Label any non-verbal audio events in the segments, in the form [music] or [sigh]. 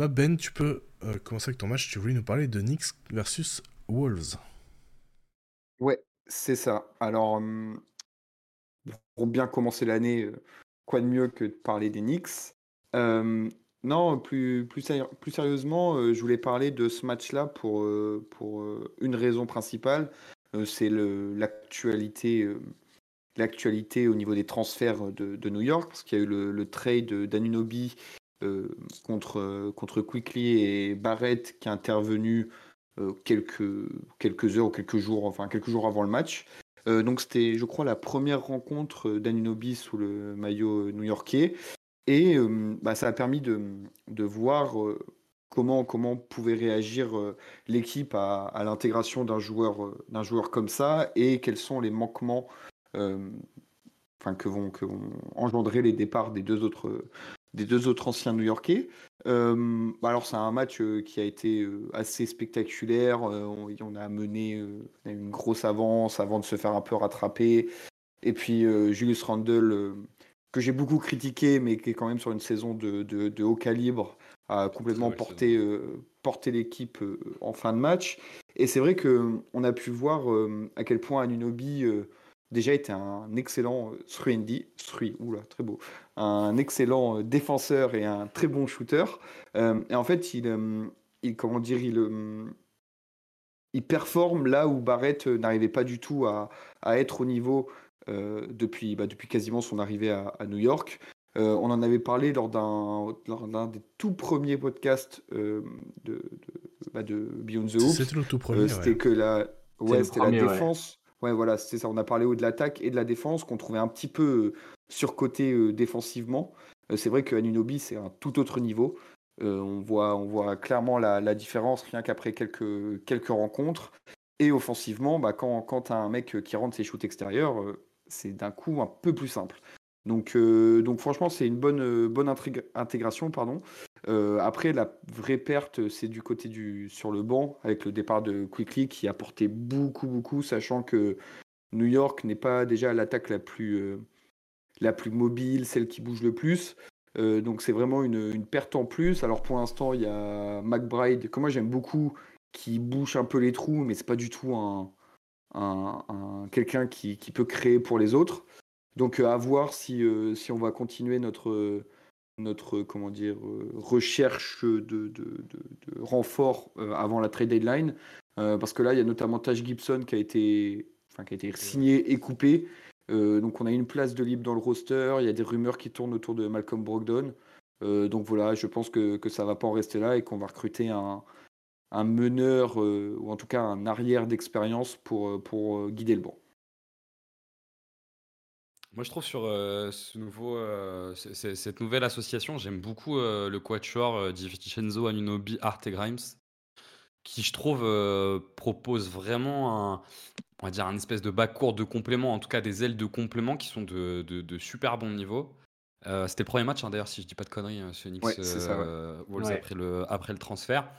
bah Ben, tu peux commencer avec ton match. Tu voulais nous parler de Knicks versus Wolves. Ouais, c'est ça. Alors, hum, pour bien commencer l'année, quoi de mieux que de parler des Knicks? Non, plus, plus, sérieusement, je voulais parler de ce match-là pour, pour une raison principale. c'est l'actualité l'actualité au niveau des transferts de, New York, parce qu'il y a eu le, trade d'Anunobi contre, contre Quickly et Barrett qui est intervenu quelques, quelques heures ou quelques jours, enfin quelques jours avant le match. Euh, donc c'était, je crois, la première rencontre d'Anunobi sous le maillot new-yorkais. Et euh, bah, ça a permis de, de voir euh, comment, comment pouvait réagir l'équipe à, à l'intégration d'un joueur, d'un joueur comme ça et quels sont les manquements enfin, que, vont, que vont engendrer les départs des deux autres, des deux autres anciens new-yorkais. Euh, alors c'est un match euh, qui a été euh, assez spectaculaire. On, a mené une grosse avance avant de se faire un peu rattraper. Et puis Julius Randle, que j'ai beaucoup critiqué, mais qui est quand même sur une saison de, de, haut calibre, a complètement porté, porté l'équipe en fin de match. Et c'est vrai qu'on a pu voir à quel point Anunobi déjà était un excellent 3D, 3, oula, très beau, un excellent euh, défenseur et un très bon shooter. Euh, et en fait, il, euh, il comment dire, il, il performe là où Barrett n'arrivait pas du tout à, à, être au niveau depuis, bah, depuis quasiment son arrivée à, New York. on en avait parlé lors d'un des tout premiers podcasts de, de, bah, de, Beyond the Hoop. C'était le tout premier. C'était que la, ouais, c'était la défense. Ouais, voilà, c'est ça. On a parlé de l'attaque et de la défense qu'on trouvait un petit peu euh, surcoté euh, défensivement. Euh, c'est vrai que Anunobi, c'est un tout autre niveau. on, voit, clairement la, différence rien qu'après quelques, rencontres. Et offensivement, bah, quand, quand tu un mec qui rentre ses shoots extérieurs, c'est d'un coup un peu plus simple. Donc, donc franchement, c'est une bonne, bonne intégration. Pardon. Après, la vraie perte, c'est du côté du sur le banc, avec le départ de Quickly qui apportait beaucoup, beaucoup, sachant que New York n'est pas déjà l'attaque la plus, la plus mobile, celle qui bouge le plus. donc c'est vraiment une, perte en plus. Alors pour l'instant, il y a McBride, que moi j'aime beaucoup, qui bouche un peu les trous, mais c'est pas du tout un, quelqu'un qui, qui, peut créer pour les autres. Donc à voir si, si on va continuer notre notre comment dire recherche de, de, de, renfort avant la trade deadline. Parce que là il y a notamment Taj Gibson qui a été enfin qui a été signé et coupé. Donc on a une place de libre dans le roster. Il y a des rumeurs qui tournent autour de Malcolm Brogdon. Donc voilà je pense que, que ça va pas en rester là et qu'on va recruter un, un meneur ou en tout cas un arrière d'expérience pour, pour guider le banc moi, je trouve sur euh, ce nouveau, euh, cette nouvelle association, j'aime beaucoup euh, le quatuor euh, DiVincenzo, Anunobi, Art et Grimes, qui je trouve propose vraiment un, on va dire un espèce de backcourt de complément, en tout cas des ailes de complément qui sont de, de, super bon niveau. C'était le premier match, hein, d'ailleurs, si je dis pas de conneries, ce Knicks après, le, après le transfert.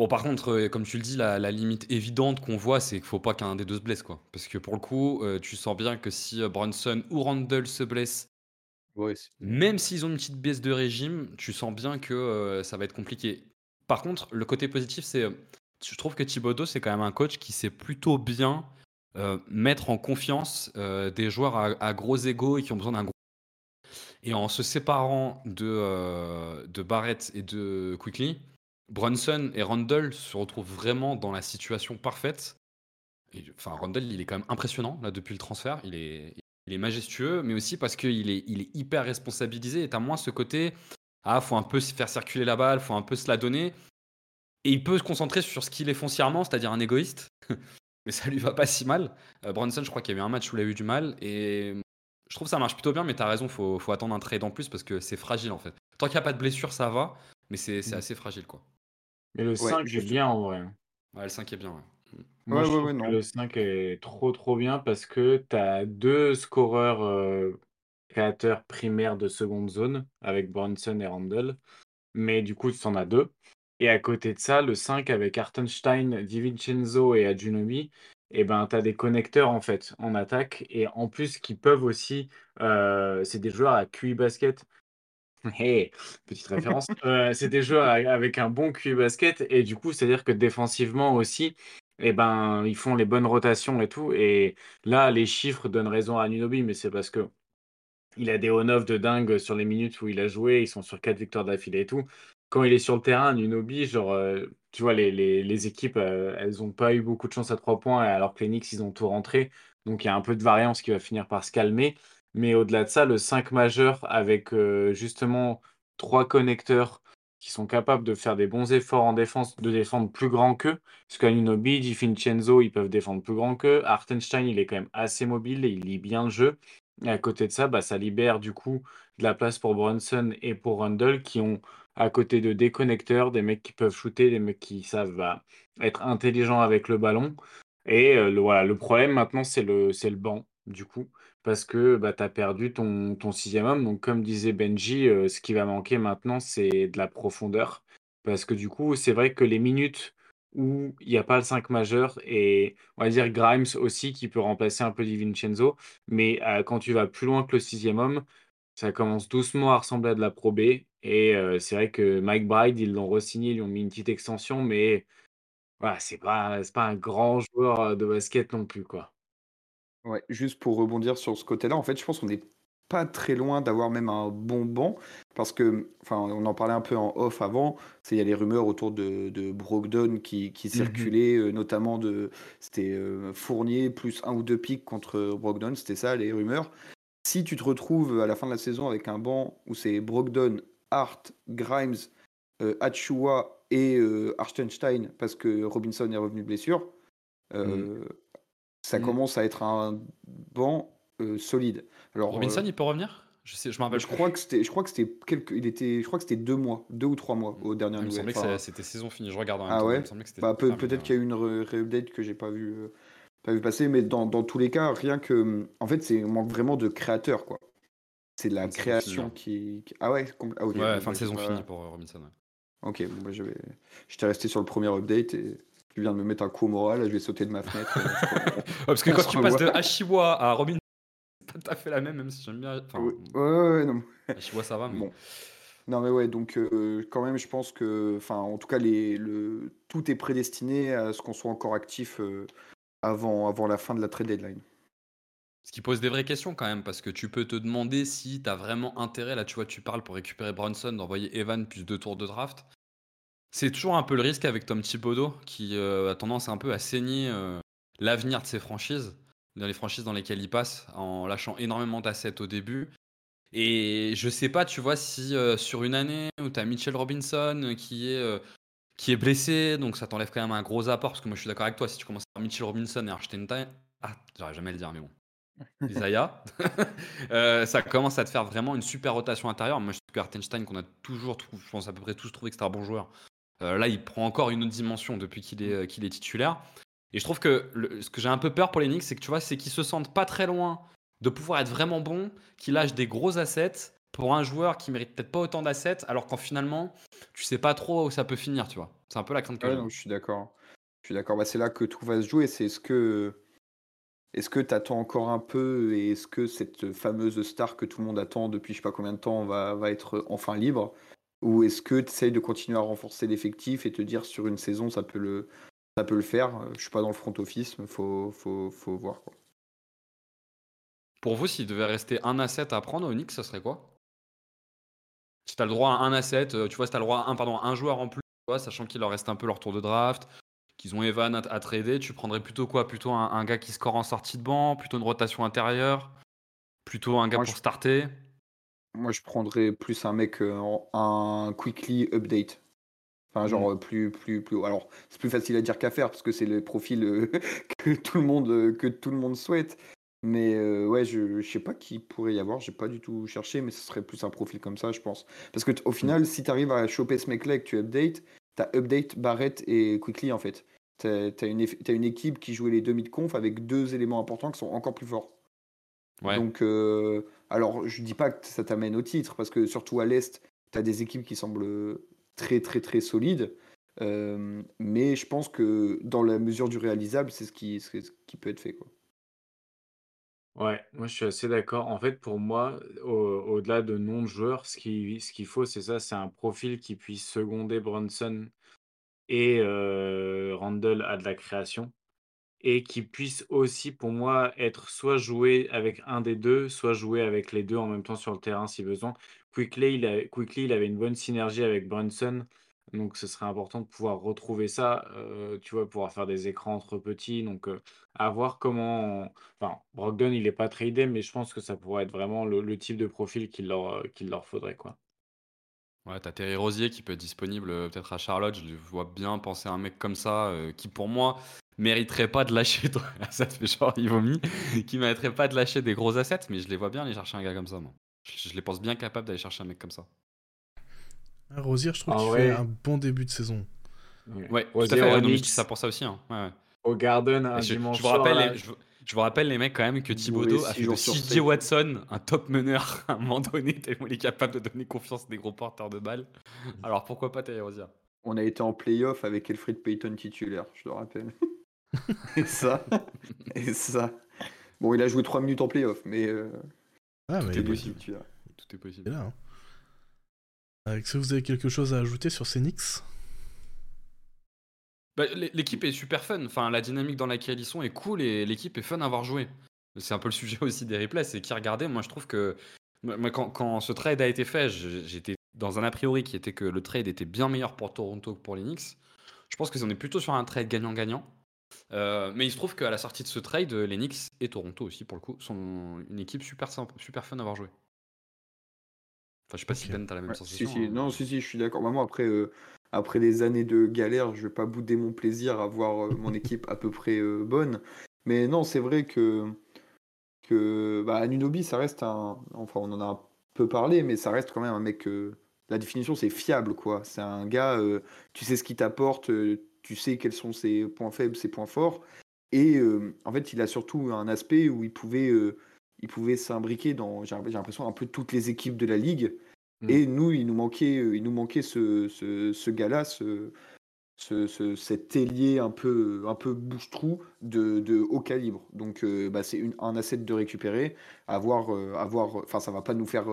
Bon, par contre, euh, comme tu le dis, la, limite évidente qu'on voit, c'est qu'il faut pas qu'un des deux se blesse, quoi. Parce que pour le coup, euh, tu sens bien que si euh, Brunson ou Randall se blessent, même s'ils ont une petite baisse de régime, tu sens bien que ça va être compliqué. Par contre, le côté positif, c'est, je trouve que Thibodeau, c'est quand même un coach qui sait plutôt bien mettre en confiance des joueurs à, gros égaux et qui ont besoin d'un gros. Et en se séparant de, de Barrett et de Quickly, Brunson et Randall se retrouvent vraiment dans la situation parfaite. enfin, Randall, il est quand même impressionnant là depuis le transfert. Il est, il est majestueux, mais aussi parce qu'il est, il est hyper responsabilisé. Et t'as moins ce côté, ah, faut un peu se faire circuler la balle, faut un peu se la donner. Et il peut se concentrer sur ce qu'il est foncièrement, c'est-à-dire un égoïste. [laughs] mais ça lui va pas si mal. Euh, Brunson, je crois qu'il y a eu un match où il a eu du mal. Et je trouve que ça marche plutôt bien, mais t'as raison, faut, faut attendre un trade en plus parce que c'est fragile en fait. Tant qu'il n'y a pas de blessure, ça va, mais c'est mm. assez fragile quoi. Mais le 5 est bien en vrai. Ouais, le 5 est bien, ouais. Moi, je trouve que le 5 est trop trop bien parce que tu as deux scoreurs euh, créateurs primaires de seconde zone avec Bronson et Randall. Mais du coup, tu en as deux. Et à côté de ça, le 5 avec Artenstein, DiVincenzo et Adjunobi, et eh ben, tu as des connecteurs en fait en attaque. Et en plus, qui peuvent aussi, euh, c'est des joueurs à QI basket Hey, petite référence. Euh, c'est des joueurs avec un bon QI basket et du coup, c'est-à-dire que défensivement aussi, eh ben, ils font les bonnes rotations et tout. Et là, les chiffres donnent raison à Nunobi, mais c'est parce que il a des on-off de dingue sur les minutes où il a joué. Ils sont sur quatre victoires d'affilée et tout. Quand il est sur le terrain, Nunobi, genre, euh, tu vois, les, les, équipes, euh, elles n'ont pas eu beaucoup de chance à trois points, alors que les Knicks, ils ont tout rentré. Donc, il y a un peu de variance qui va finir par se calmer. Mais au-delà de ça, le 5 majeur avec euh, justement trois connecteurs qui sont capables de faire des bons efforts en défense, de défendre plus grand qu'eux. Parce qu'Anunobi, DiFincenzo, ils peuvent défendre plus grand qu'eux. Artenstein, il est quand même assez mobile et il lit bien le jeu. Et à côté de ça, bah, ça libère du coup de la place pour Brunson et pour Rundle qui ont à côté de des connecteurs, des mecs qui peuvent shooter, des mecs qui savent bah, être intelligents avec le ballon. Et euh, le, voilà, le problème maintenant, c'est le banc, du coup, parce que bah, tu as perdu ton, sixième homme. Donc, comme disait Benji, ce qui va manquer maintenant, c'est de la profondeur. Parce que du coup, c'est vrai que les minutes où il n'y a pas le 5 majeur et on va dire Grimes aussi qui peut remplacer un peu Di Vincenzo. Mais quand tu vas plus loin que le sixième homme, ça commence doucement à ressembler à de la Pro. Et c'est vrai que Mike Bride, ils l'ont re-signé, ils lui ont mis une petite extension, mais voilà, c'est pas, pas un grand joueur de basket non plus, quoi. Ouais, juste pour rebondir sur ce côté-là, en fait, je pense qu'on n'est pas très loin d'avoir même un bon banc, parce que, enfin, on en parlait un peu en off avant, il y a les rumeurs autour de, de Brogdon qui, qui mmh circulaient, euh, notamment de, c'était Fournier plus un ou deux pics contre Brogdon, c'était ça les rumeurs. Si tu te retrouves à la fin de la saison avec un banc où c'est Brogdon, Hart, Grimes, euh, Achua et euh, Arstenstein, parce que Robinson est revenu de blessure, euh, mm. Ça mm. commence à être un banc euh, solide. Alors, Robinson, il peut revenir? Je sais, je me rappelle. Je crois que c'était, je crois que c'était quelques, il était, je crois que c'était deux mois, deux ou trois mois au dernier ah, Il me semblait que c'était saison finie. Je regarde. En même ah ouais. Bah, peut, être qu'il y a eu une réupdate que j'ai pas vu pas vu passer, mais dans, dans, tous les cas, rien que. En fait, c'est manque vraiment de créateurs, quoi. C'est la création qui, Ah ouais, ah, ouais fin de saison finie pour euh, Robinson. Ok, bon, bah, je vais. J'étais resté sur le premier update et tu viens de me mettre un coup au moral, je vais sauter de ma fenêtre. [laughs] parce que quand [laughs] tu passes de Hashiwa à Robinson, c'est pas tout à fait la même, même si j'aime bien. Enfin, ouais, ouais, non. [laughs] Hashiwa, ça va, mais. Bon. Non mais ouais, donc euh, quand même, je pense que, enfin, en tout cas, les, le, tout est prédestiné à ce qu'on soit encore actif euh, avant, avant la fin de la trade deadline. Ce qui pose des vraies questions quand même, parce que tu peux te demander si tu as vraiment intérêt, là tu vois, tu parles pour récupérer Bronson, d'envoyer Evan plus deux tours de draft. C'est toujours un peu le risque avec Tom Thibodeau, qui euh, a tendance un peu à saigner euh, l'avenir de ses franchises, dans les franchises dans lesquelles il passe, en lâchant énormément d'assets au début. Et je sais pas, tu vois, si euh, sur une année où tu as Mitchell Robinson qui est, qui est blessé, donc ça t'enlève quand même un gros apport, parce que moi je suis d'accord avec toi, si tu commences par Mitchell Robinson et Archtenstein, ah, j'aurais jamais à le dire, mais bon. [laughs] Isaiah, [laughs] euh, ça commence à te faire vraiment une super rotation intérieure. Moi, je trouve que Artenstein, qu'on a toujours, je pense à peu près tous trouvé que c'était un bon joueur, euh, là, il prend encore une autre dimension depuis qu'il est, qu'il est titulaire. Et je trouve que ce que j'ai un peu peur pour les Knicks, c'est que tu vois, c'est qu'ils se sentent pas très loin de pouvoir être vraiment bons, qu'ils lâchent des gros assets pour un joueur qui mérite peut-être pas autant d'assets, alors qu'en finalement, tu sais pas trop où ça peut finir, tu vois. C'est un peu la crainte que j'ai. Je suis d'accord. Je suis d'accord. Bah, c'est là que tout va se jouer. C'est ce que est-ce que tu attends encore un peu et est-ce que cette fameuse star que tout le monde attend depuis je sais pas combien de temps va, va être enfin libre? Ou est-ce que tu essayes de continuer à renforcer l'effectif et te dire sur une saison ça peut le, ça peut le faire? Je suis pas dans le front office, mais faut, faut, faut voir. Quoi. Pour vous, s'il devait rester un asset à prendre au Knicks, ce serait quoi? Si tu as le droit à un asset, euh, tu vois, si tu as le droit à un, pardon, un joueur en plus, sachant qu'il leur reste un peu leur tour de draft, qu'ils ont Evan à, trader, tu prendrais plutôt quoi? Plutôt un, gars qui score en sortie de banc, plutôt une rotation intérieure, plutôt un gars pour starter? Moi, je prendrais plus un mec, euh, un quickly update. Enfin, genre hmm. plus, plus, plus. Alors, c'est plus facile à dire qu'à faire parce que c'est le profil euh, [laughs] que tout le monde, euh, que tout le monde souhaite. Mais ouais, je, je sais pas qui pourrait y avoir. J'ai pas du tout cherché, mais ce serait plus un profil comme ça, je pense. Parce que au final, si tu arrives à choper ce mec-là et que tu updates, t'as update, Barrett et Quickly en fait. T'as as une, as une équipe qui jouait les demi de conf avec deux éléments importants qui sont encore plus forts. Donc, euh, alors je dis pas que ça t'amène au titre parce que surtout à l'Est, t'as des équipes qui semblent très très très solides. Euh, mais je pense que dans la mesure du réalisable, c'est ce qui, ce qui peut être fait. Quoi. Ouais, moi je suis assez d'accord. En fait, pour moi, au delà de nom de joueur, ce qui ce qu'il faut, c'est ça, c'est un profil qui puisse seconder Brunson et heu, Randle à de la création et qui puisse aussi, pour moi, être soit joué avec un des deux, soit joué avec les deux en même temps sur le terrain si besoin. Quickly, il avait une bonne synergie avec Brunson, donc ce serait important de pouvoir retrouver ça, euh, tu vois? Pouvoir faire des écrans entre petits, donc euh, à voir comment enfin, Brogdon, il est pas tradé, mais je pense que ça pourrait être vraiment le type de profil qu'il leur, euh, leur faudrait, quoi. Ouais, t'as Terry Rosier qui peut être disponible, peut-être à Charlotte. Je vois bien penser à un mec comme ça, qui pour moi mériterait pas de lâcher ça te fait genre il vomit, qui mériterait pas de lâcher des gros assets, mais je les vois bien aller chercher un gars comme ça, moi. Je, les pense bien capables d'aller chercher un mec comme ça. Ah, Rosier, je trouve qu'il fait un bon début de saison. Ouais, Rosier, tout à fait. je dis ça pour ça aussi. Hein. Ouais, Au Garden, un je, dimanche je vous rappelle, je, vous rappelle les mecs quand même que Thibodeau a fait de CJ Watson un top meneur [laughs] à un moment donné, tellement il est capable de donner confiance à des gros porteurs de balles. [laughs] Alors pourquoi pas Terry Rosier On a été en playoff avec Elfrid Payton titulaire, je le rappelle. [laughs] [laughs] et ça, et ça. Bon, il a joué 3 minutes en playoff, mais. Euh, ah, mais tout est possible. Tout est possible. Là, hein. Est-ce que vous avez quelque chose à ajouter sur ces bah, L'équipe est super fun. Enfin, la dynamique dans laquelle ils sont est cool et l'équipe est fun à avoir joué. C'est un peu le sujet [laughs] aussi des replays, c'est qui regardait. Moi, je trouve que quand, quand, ce trade a été fait, j'étais dans un a priori qui était que le trade était bien meilleur pour Toronto que pour les Knicks. Je pense que on est plutôt sur un trade gagnant-gagnant. Euh, mais il se trouve qu'à la sortie de ce trade, les Knicks et Toronto aussi, pour le coup, sont une équipe super, simple, super fun à avoir joué. Enfin, je sais pas si Ben, t'as la même sensation. Si, si. Hein. Non, si, si, je suis d'accord. Moi, après, euh, après des années de galère, je vais pas bouder mon plaisir à voir euh, mon équipe à peu près bonne. Mais non, c'est vrai que, que bah, Anunobi, ça reste un. Enfin, on en a un peu parlé, mais ça reste quand même un mec. la définition, c'est fiable, quoi. C'est un gars, tu sais ce qu'il t'apporte tu sais quels sont ses points faibles, ses points forts. Et euh, en fait, il a surtout un aspect où il pouvait, euh, il pouvait s'imbriquer dans, j'ai l'impression, un peu toutes les équipes de la ligue. Mm. Et nous, il nous manquait, euh, il nous manquait ce, ce, ce gars-là, ce, ce, cet ailier un peu, un peu bouche-trou de, de, haut calibre. Donc, bah, c'est un asset de récupérer. Avoir, avoir, enfin, ça va pas nous faire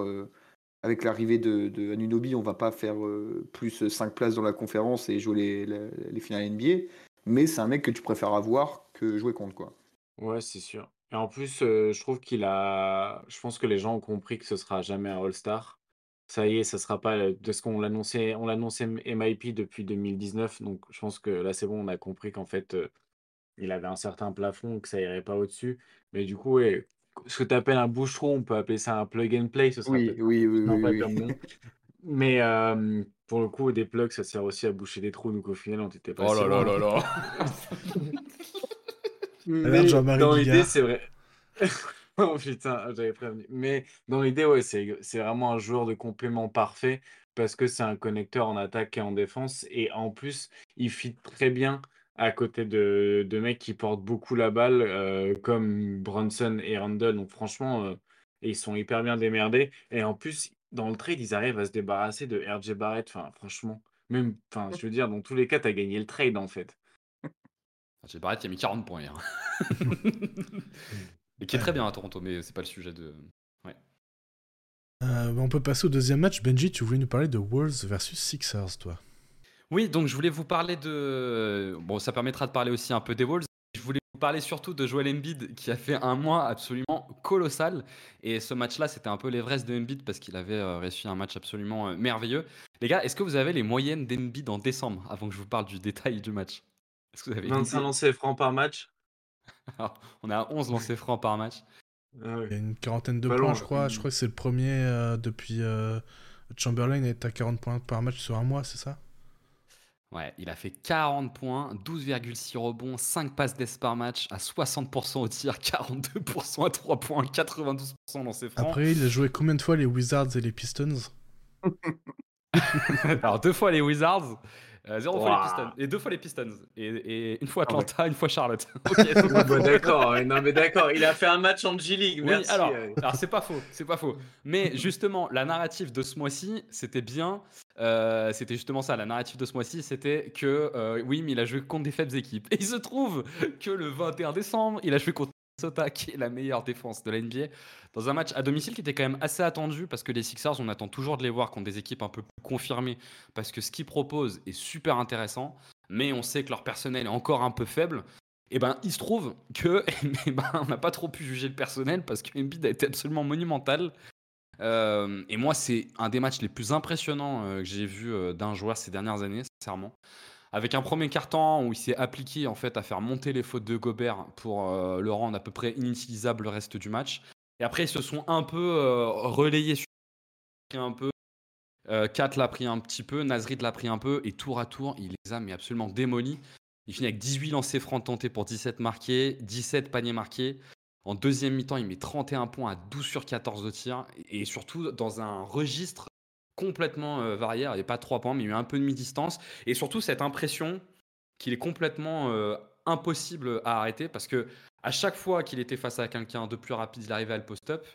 avec l'arrivée de, de, Anunobi, on va pas faire euh, plus 5 places dans la conférence et jouer les, les, finales NBA. Mais c'est un mec que tu préfères avoir que jouer contre, quoi. Ouais, c'est sûr. Et en plus, euh, je trouve qu'il a. Je pense que les gens ont compris que ce sera jamais un All-Star. Ça y est, ça sera pas de ce qu'on l'annonçait. On l'annonçait MIP depuis 2019. Donc, je pense que là, c'est bon, on a compris qu'en fait, euh, il avait un certain plafond, que ça irait pas au-dessus. Mais du coup, ouais, ce que tu appelles un boucheron, on peut appeler ça un plug and play, ce oui, oui, oui, oui, Mais euh, pour le coup, des plugs, ça sert aussi à boucher des trous, donc au final, on t'était pas Oh là là là là Mais dans l'idée, c'est vrai. [laughs] oh putain, j'avais prévenu. Mais dans l'idée, ouais, c'est vraiment un joueur de complément parfait parce que c'est un connecteur en attaque et en défense. Et en plus, il fit très bien à côté de, de mecs qui portent beaucoup la balle, euh, comme Brunson et Randall. Donc franchement, euh, ils sont hyper bien démerdés. Et en plus, dans le trade, ils arrivent à se débarrasser de RJ Barrett. Enfin, franchement, même, enfin, je veux dire, dans tous les cas, tu as gagné le trade en fait. [laughs] RJ Barrett, il a mis 40 points hier. [laughs] Et qui est très bien à Toronto, mais c'est pas le sujet de. Ouais. Euh, on peut passer au deuxième match. Benji, tu voulais nous parler de Wolves versus Sixers, toi. Oui, donc je voulais vous parler de. Bon, ça permettra de parler aussi un peu des Wolves. Je voulais vous parler surtout de Joel Embiid qui a fait un mois absolument colossal. Et ce match-là, c'était un peu l'Everest de Embiid parce qu'il avait euh, réussi un match absolument euh, merveilleux. Les gars, est-ce que vous avez les moyennes d'Embiid en décembre avant que je vous parle du détail du match? Est-ce que vous avez 25 lancers francs par match [laughs] On a 11 lancers francs par match. Ah Il y a une quarantaine de points, je crois. Je crois que c'est le premier euh, depuis. Chamberlain est à 40 points par match sur un mois, c'est ça? Ouais, il a fait 40 points, 12,6 rebonds, 5 passes d'ess par match, à 60% au tir, 42% à 3 points, 92% dans ses francs. Après, il a joué combien de fois les Wizards et les Pistons? [laughs] Alors, deux fois les Wizards, euh, zéro fois les Pistons. Et deux fois les Pistons. Et, une fois ah Atlanta, une fois Charlotte. [laughs] Bah, d'accord, non mais d'accord, il a fait un match en G-League, merci. alors, alors c'est pas faux, c'est pas faux. Mais justement, la narrative de ce mois-ci, c'était bien. Euh, c'était justement ça, la narrative de ce mois-ci, c'était que euh, oui, mais il a joué contre des faibles équipes. Et il se trouve que le 21 décembre, il a joué contre Minnesota, qui est la meilleure défense de la NBA, dans un match à domicile qui était quand même assez attendu parce que les Sixers, on attend toujours de les voir contre des équipes un peu plus confirmées parce que ce qu'ils proposent est super intéressant, mais on sait que leur personnel est encore un peu faible. Et eh ben, il se trouve que [laughs] eh ben, on n'a pas trop pu juger le personnel parce que Embiid a été absolument monumental. Euh, et moi, c'est un des matchs les plus impressionnants euh, que j'ai vu euh, d'un joueur ces dernières années, sincèrement. Avec un premier carton où il s'est appliqué en fait à faire monter les fautes de Gobert pour le rendre à peu près inutilisable le reste du match. Et après, ils se sont un peu relayés sur un peu. Kat l'a pris un petit peu, Nazrid l'a pris un peu, et tour à tour, il les a mais absolument démolis. Il finit avec 18 lancers francs tentés pour 17 marqués, 17 paniers marqués. En deuxième mi-temps, il met 31 points à 12 sur 14 de tir. Et surtout, dans un registre complètement euh, varié. Il n'y a pas 3 points, mais il y a un peu de mi-distance. Et surtout, cette impression qu'il est complètement euh, impossible à arrêter. Parce que à chaque fois qu'il était face à quelqu'un de plus rapide, il arrivait à le post-up.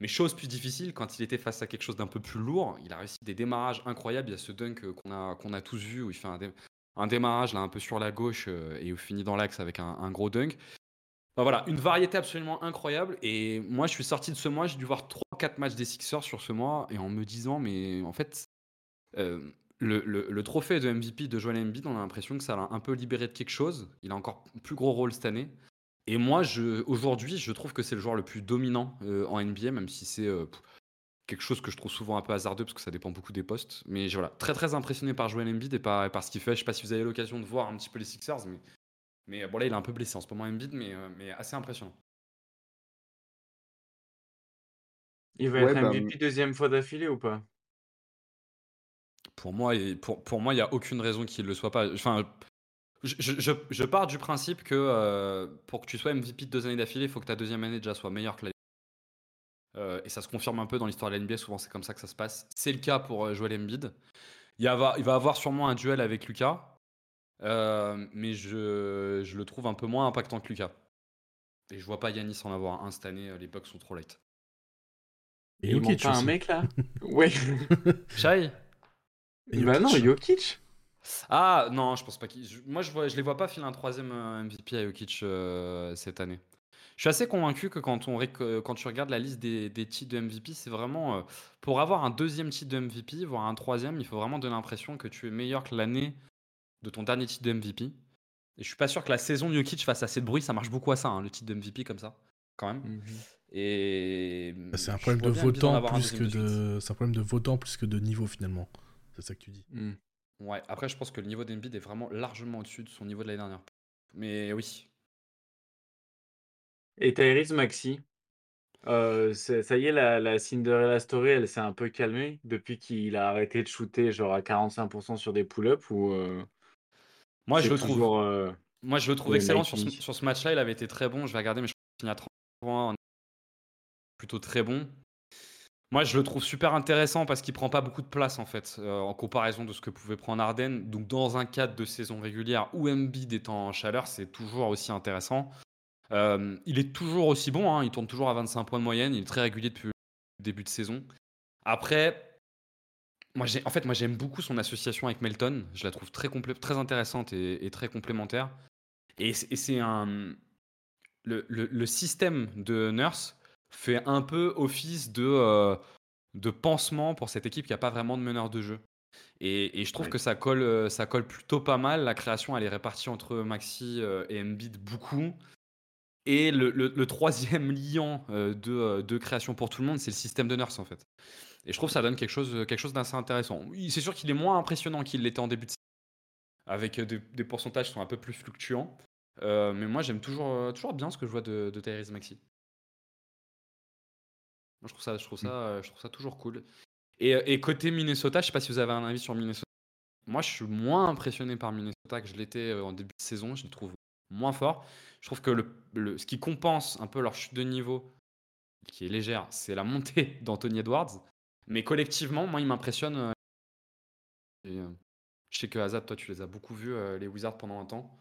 Mais chose plus difficile, quand il était face à quelque chose d'un peu plus lourd, il a réussi des démarrages incroyables. Il y a ce dunk euh, qu'on a, a tous vu où il fait un, démarrage là un peu sur la gauche et il finit dans l'axe avec un, un, gros dunk voilà, une variété absolument incroyable. Et moi, je suis sorti de ce mois, j'ai dû voir 3-4 matchs des Sixers sur ce mois, et en me disant, mais en fait, euh, le, trophée de MVP de Joel Embiid, on a l'impression que ça l'a un peu libéré de quelque chose. Il a encore plus gros rôle cette année. Et moi, aujourd'hui, je trouve que c'est le joueur le plus dominant euh, en NBA, même si c'est euh, quelque chose que je trouve souvent un peu hasardeux parce que ça dépend beaucoup des postes. Mais voilà, très très impressionné par Joel Embiid et par, par ce qu'il fait. Je sais pas si vous avez l'occasion de voir un petit peu les Sixers, mais mais bon, là, il est un peu blessé en ce moment, Embiid, mais, euh, mais assez impressionnant. Il va être MVP bah, deuxième fois d'affilée ou pas? Pour moi, pour, pour moi, il n'y a aucune raison qu'il ne le soit pas. Enfin, je, je, je, pars du principe que euh, pour que tu sois MVP de deux années d'affilée, il faut que ta deuxième année déjà soit meilleure que la euh, et ça se confirme un peu dans l'histoire de la NBA, souvent c'est comme ça que ça se passe. C'est le cas pour Joel Embiid. Il, va, il va avoir sûrement un duel avec Lucas. Euh, mais je, je, le trouve un peu moins impactant que Lucas. Et je vois pas Yanis en avoir un cette année, euh, les Bucks sont trop light. Et Jokic pas un mec là Ouais. Shai [laughs] Bah non, Jokic Ah non, je pense pas qu'il. Moi, je, vois, je les vois pas filer un troisième euh, MVP à Jokic cette année. Je suis assez convaincu que quand, on, quand tu regardes la liste des, des titres de MVP, c'est vraiment. pour avoir un deuxième titre de MVP, voire un troisième, il faut vraiment donner l'impression que tu es meilleur que l'année de ton dernier titre de MVP. Et je suis pas sûr que la saison de Jokic fasse assez de bruit. Ça marche beaucoup à ça, hein, le titre de MVP comme ça, quand même. Mhm. Et bah, c'est un problème de votant plus que de, c'est un problème de votant plus que de niveau finalement. C'est ça que tu dis. Hmm. Ouais. Après, je pense que le niveau d'Embiid est vraiment largement au-dessus de son niveau de l'année dernière. Mais oui. Et Tyrese Maxi, euh, ça y est, la, la Cinderella Story, elle s'est un peu calmée depuis qu'il a arrêté de shooter genre à 45% sur des pull-ups ou euh, moi, je le trouve, euh, moi, je le trouve excellent sur ce, sur ce match-là. Il avait été très bon. Je vais regarder, mais je crois qu'il à 30 points. Plutôt très bon. Moi, je le trouve super intéressant parce qu'il prend pas beaucoup de place en fait, euh, en comparaison de ce que pouvait prendre Arden. Donc, dans un cadre de saison régulière où Embiid est en chaleur, c'est toujours aussi intéressant. Euh, il est toujours aussi bon. Hein. il tourne toujours à 25 points de moyenne. Il est très régulier depuis le début de saison. Après, moi, en fait, moi, j'aime beaucoup son association avec Melton. Je la trouve très, très intéressante et, très complémentaire. Et, c'est un. Le, système de Nurse fait un peu office de, euh, de pansement pour cette équipe qui n'a pas vraiment de meneur de jeu. Et, je trouve que ça colle, euh, ça colle plutôt pas mal. La création, elle est répartie entre Maxi euh, et Embiid beaucoup. Et le, troisième [laughs] liant de, de, création pour tout le monde, c'est le système de Nurse en fait. Et je trouve que ça donne quelque chose, quelque chose d'assez intéressant. C'est sûr qu'il est moins impressionnant qu'il l'était en début de saison, avec euh, des, pourcentages qui sont un peu plus fluctuants. Euh, mais moi, j'aime toujours, euh, toujours bien ce que je vois de, de Tyrese Maxi. je trouve ça, je trouve ça, je trouve ça toujours cool. Et, côté Minnesota, je sais pas si vous avez un avis sur Minnesota. Moi, je suis moins impressionné par Minnesota que je l'étais en début de saison. Je le trouve moins fort. Je trouve que le, ce qui compense un peu leur chute de niveau, qui est légère, c'est la montée [laughs] d'Anthony Edwards. Mais collectivement, moi, il m'impressionne. Euh, euh, je sais que Azad, toi, tu les as beaucoup vus, euh, les Wizards, pendant un temps.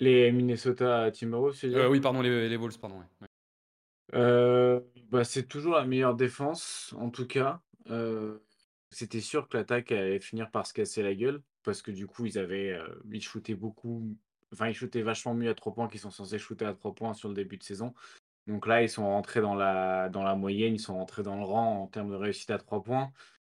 Les Minnesota Timberwolves, c'est Oui, pardon, les, les Wolves, pardon. bah, c'est toujours la meilleure défense, en tout cas. C'était sûr que l'attaque allait finir par se casser la gueule, parce que du coup, ils avaient ils shootaient beaucoup enfin, ils shootaient vachement mieux à 3 points qu'ils sont censés shooter à 3 points sur le début de saison. Donc là, ils sont rentrés dans la, dans la moyenne, ils sont rentrés dans le rang en termes de réussite à 3 points.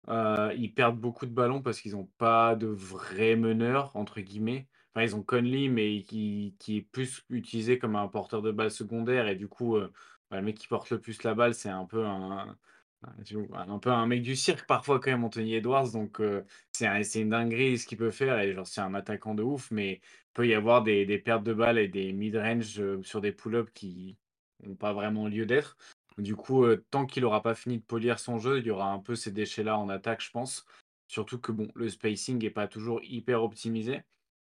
Euh, ils perdent beaucoup de ballons parce qu'ils n'ont pas de vrai meneur, entre guillemets. Enfin, ils ont Conley, mais qui, est plus utilisé comme un porteur de balle secondaire. Et du coup, euh, bah, le mec qui porte le plus la balle, c'est un peu un, un peu un mec du cirque parfois quand même, Anthony Edwards. Donc euh, c'est une dinguerie ce qu'il peut faire. Et genre c'est un attaquant de ouf, mais il peut y avoir des, des pertes de balles et des mid-range sur des pull-ups qui n'ont pas vraiment lieu d'être. Du coup, euh, tant qu'il n'aura pas fini de polir son jeu, il y aura un peu ces déchets-là en attaque, je pense. Surtout que bon, le spacing n'est pas toujours hyper optimisé.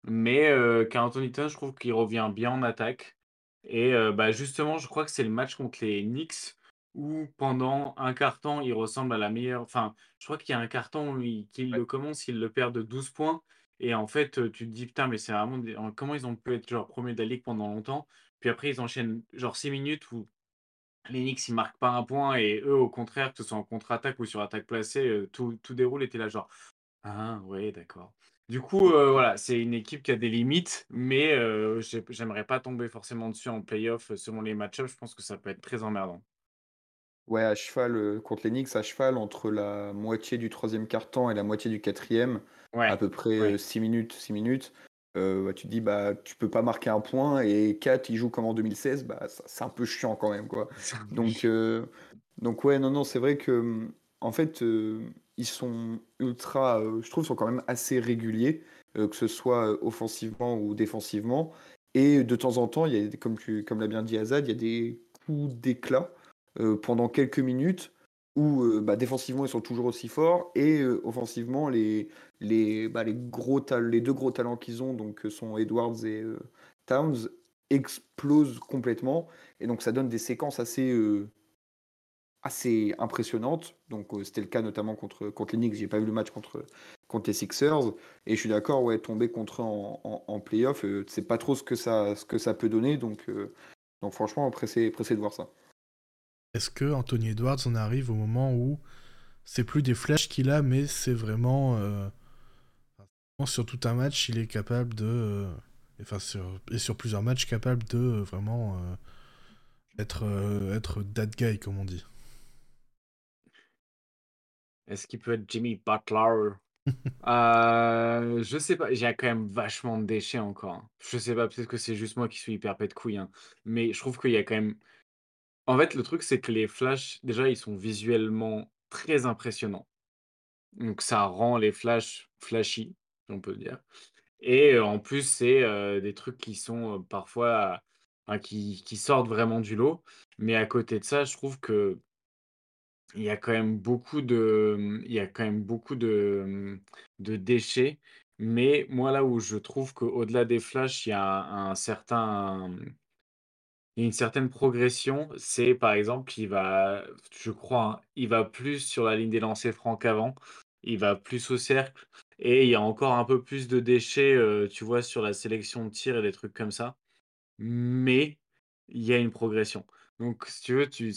Mais euh, Anthony je trouve qu'il revient bien en attaque. Et euh, bah, justement, je crois que c'est le match contre les Knicks où pendant un carton, il ressemble à la meilleure. Enfin, je crois qu'il y a un carton où il, le commence, il le perd de 12 points. Et en fait, euh, tu te dis, putain, mais c'est vraiment. Comment ils ont pu être genre premier de la ligue pendant longtemps? Puis après, ils enchaînent genre 6 minutes où les Knicks, ils marquent pas un point et eux, au contraire, que ce soit en contre-attaque ou sur attaque placée, euh, tout, tout déroule et là genre, ah ouais, d'accord. Du coup, euh, voilà, c'est une équipe qui a des limites, mais euh, j'aimerais pas tomber forcément dessus en playoff selon les match-ups. Je pense que ça peut être très emmerdant. Ouais, à cheval contre les Knicks, à cheval entre la moitié du troisième quart-temps et la moitié du quatrième, à peu près 6 minutes, 6 minutes. Euh, bah, tu te dis bah tu peux pas marquer un point et 4 il joue comme en 2016 bah c'est un peu chiant quand même quoi. Donc euh, donc ouais non non c'est vrai que en fait euh, ils sont ultra je trouve sont quand même assez réguliers que ce soit offensivement ou défensivement. Et de temps en temps il y a comme tu comme l'a bien dit Azad il y a des coups d'éclat pendant quelques minutes où euh, bah, défensivement ils sont toujours aussi forts et euh, offensivement les, les, bah, les, gros les deux gros talents qu'ils ont donc euh, sont Edwards et Towns explosent complètement et donc ça donne des séquences assez assez impressionnantes. Donc c'était le cas notamment contre contre les Knicks j'ai pas vu le match contre contre les Sixers et je suis d'accord ouais tomber contre eux en, en, en playoff c'est pas trop ce que ça ce que ça peut donner. Donc donc franchement pressé pressé de voir ça est-ce que Anthony Edwards en arrive au moment où c'est plus des flashs qu'il a, mais c'est vraiment euh, sur tout un match, il est capable de, euh, enfin sur, et sur plusieurs matchs, capable de euh, vraiment être être that guy comme on dit. Est-ce qu'il peut être Jimmy Butler? [laughs] Euh, je sais pas, j'ai quand même vachement de déchets encore. Je sais pas, peut-être que c'est juste moi qui suis hyper pète couille, hein. mais je trouve qu'il y a quand même en fait, le truc, c'est que les flashs, déjà, ils sont visuellement très impressionnants. Donc ça rend les flashs flashy, on peut dire. Et en plus, c'est, des trucs qui sont, parfois, qui sortent vraiment du lot. Mais à côté de ça, je trouve que il y a quand même beaucoup de, il y a quand même beaucoup de, de déchets. Mais moi, là où je trouve qu'au-delà des flashs, il y a un certain, une certaine progression. C'est par exemple, il va, je crois, hein, il va plus sur la ligne des lancers francs qu'avant. Il va plus au cercle et il y a encore un peu plus de déchets, euh, tu vois, sur la sélection de tir et des trucs comme ça. Mais il y a une progression. Donc, si tu veux, tu,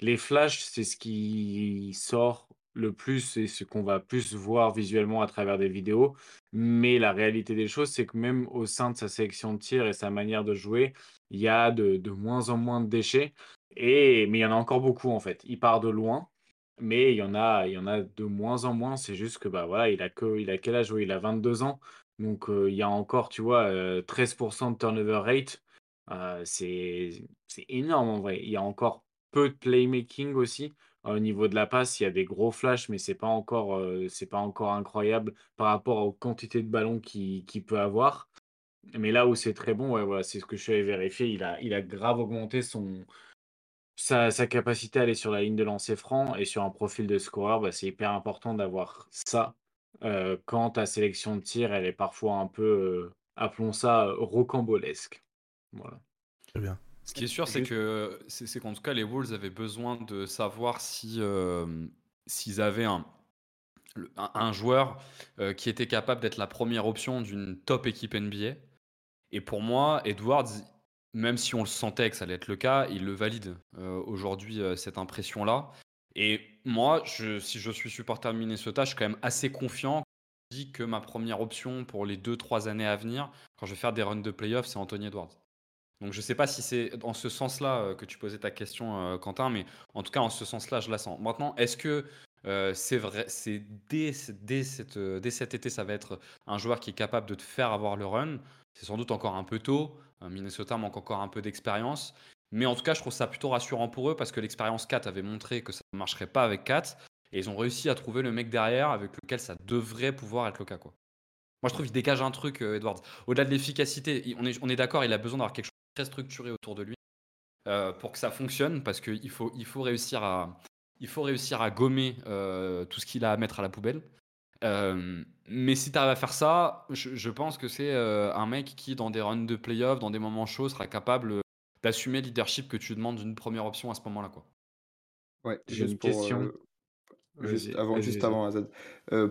les flashs, c'est ce qui sort le plus et ce qu'on va plus voir visuellement à travers des vidéos. Mais la réalité des choses, c'est que même au sein de sa sélection de tir et sa manière de jouer, il y a de, moins en moins de déchets. Et, mais il y en a encore beaucoup en fait. Il part de loin, mais il y en a, il y en a de moins en moins. C'est juste que bah voilà, il a a quel âge? Il a 22 ans. Donc euh, il y a encore, tu vois, 13% euh, de turnover rate. Euh, c'est énorme en vrai. Il y a encore peu de playmaking aussi. Au niveau de la passe, il y a des gros flashs, mais c'est pas encore, c'est pas encore incroyable par rapport aux quantités de ballons qu'il peut avoir. Mais là où c'est très bon, c'est ce que je suis vérifier. Il a, grave augmenté son, sa, sa capacité à aller sur la ligne de lancer franc et sur un profil de scoreur. Bah, c'est hyper important d'avoir ça quand ta sélection de tir, elle est parfois un peu, appelons ça, rocambolesque. Voilà. Très bien. Ce qui est sûr, c'est que c'est qu'en tout cas, les Wolves avaient besoin de savoir si s'ils avaient un, un, joueur qui était capable d'être la première option d'une top équipe NBA. Et pour moi, Edwards, même si on le sentait que ça allait être le cas, il le valide aujourd'hui, cette impression-là. Et moi, je, si je suis supporter de Minnesota, je suis quand même assez confiant dis que ma première option pour les 2-3 années à venir, quand je vais faire des runs de playoffs, c'est Anthony Edwards. Donc je ne sais pas si c'est dans ce sens-là euh, que tu posais ta question, euh, Quentin, mais en tout cas, en ce sens-là, je la sens. Maintenant, est-ce que euh, c'est vrai, c'est dès, dès, dès cet été, ça va être un joueur qui est capable de te faire avoir le run? C'est sans doute encore un peu tôt. Minnesota manque encore un peu d'expérience. Mais en tout cas, je trouve ça plutôt rassurant pour eux parce que l'expérience 4 avait montré que ça ne marcherait pas avec 4. Et ils ont réussi à trouver le mec derrière avec lequel ça devrait pouvoir être le cas. Quoi. Moi, je trouve qu'il dégage un truc, Edwards. Au-delà de l'efficacité, on est, on est d'accord, il a besoin d'avoir quelque chose structuré autour de lui euh, pour que ça fonctionne, parce qu'il faut, il faut, réussir à, il faut réussir à gommer euh, tout ce qu'il a à mettre à la poubelle. Euh, mais si tu arrives à faire ça, je, pense que c'est un mec qui, dans des runs de playoff, dans des moments chauds, sera capable d'assumer le leadership que tu demandes d'une première option à ce moment-là. Quoi. Ouais, j'ai une question. Juste avant, juste avant Azad.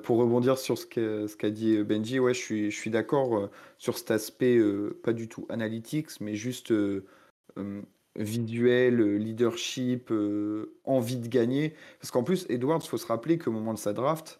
pour rebondir sur ce qu'a, ce qu'a dit Benji, ouais, je suis, je suis d'accord sur cet aspect pas du tout analytics, mais juste visuel, leadership, envie de gagner. Parce qu'en plus, Edwards, il faut se rappeler qu'au moment de sa draft,